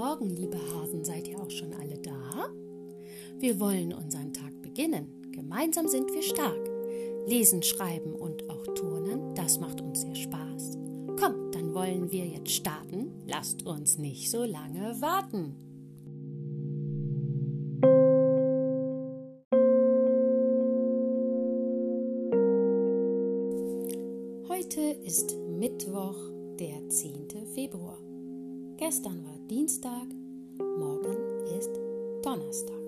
Morgen, liebe Hasen, seid ihr auch schon alle da? Wir wollen unseren Tag beginnen. Gemeinsam sind wir stark. Lesen, schreiben und auch turnen, das macht uns sehr Spaß. Komm, dann wollen wir jetzt starten. Lasst uns nicht so lange warten. Heute ist Mittwoch, der 10. Februar. Gestern war Dienstag, morgen ist Donnerstag.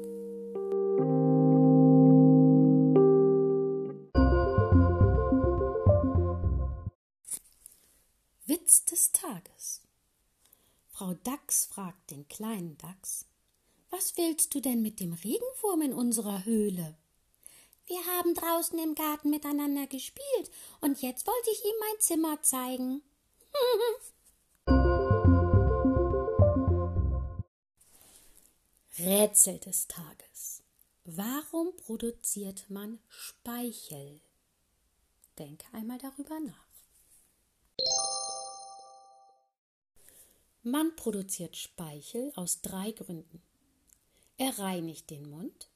Witz des Tages. Frau Dachs fragt den kleinen Dachs, was willst du denn mit dem Regenwurm in unserer Höhle? Wir haben draußen im Garten miteinander gespielt und jetzt wollte ich ihm mein Zimmer zeigen. Rätsel des Tages. Warum produziert man Speichel? Denke einmal darüber nach. Man produziert Speichel aus drei Gründen. Er reinigt den Mund,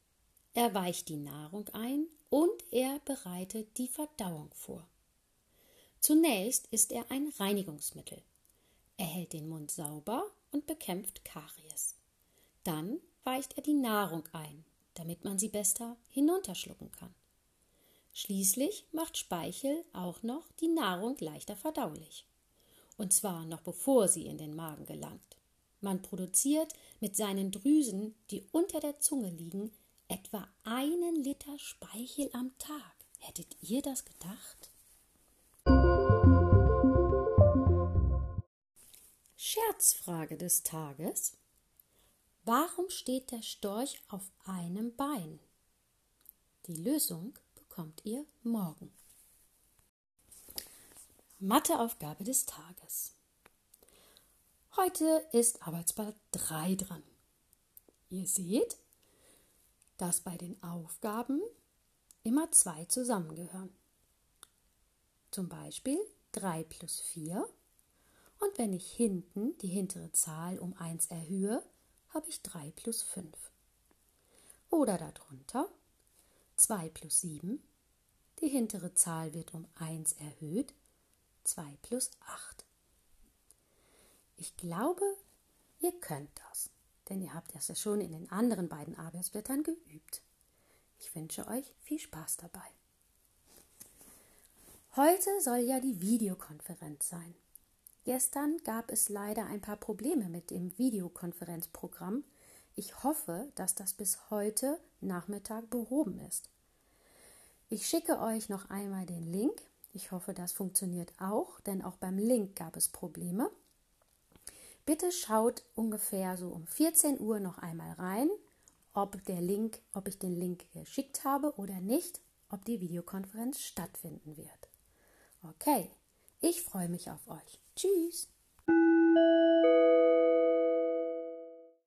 er weicht die Nahrung ein und er bereitet die Verdauung vor. Zunächst ist er ein Reinigungsmittel. Er hält den Mund sauber und bekämpft Karies. Dann weicht er die Nahrung ein, damit man sie besser hinunterschlucken kann. Schließlich macht Speichel auch noch die Nahrung leichter verdaulich. Und zwar noch bevor sie in den Magen gelangt. Man produziert mit seinen Drüsen, die unter der Zunge liegen, etwa einen Liter Speichel am Tag. Hättet ihr das gedacht? Scherzfrage des Tages. Warum steht der Storch auf einem Bein? Die Lösung bekommt ihr morgen. Matheaufgabe des Tages. Heute ist Arbeitsblatt 3 dran. Ihr seht, dass bei den Aufgaben immer zwei zusammengehören. Zum Beispiel 3 plus 4. Und wenn ich hinten die hintere Zahl um 1 erhöhe, habe ich 3 plus 5. Oder darunter 2 plus 7. Die hintere Zahl wird um 1 erhöht. 2 plus 8. Ich glaube, ihr könnt das, denn ihr habt das ja schon in den anderen beiden Arbeitsblättern geübt. Ich wünsche euch viel Spaß dabei. Heute soll ja die Videokonferenz sein. Gestern gab es leider ein paar Probleme mit dem Videokonferenzprogramm. Ich hoffe, dass das bis heute Nachmittag behoben ist. Ich schicke euch noch einmal den Link. Ich hoffe, das funktioniert auch, denn auch beim Link gab es Probleme. Bitte schaut ungefähr so um 14 Uhr noch einmal rein, ob der Link, ob ich den Link geschickt habe oder nicht, ob die Videokonferenz stattfinden wird. Okay, ich freue mich auf euch. Tschüss.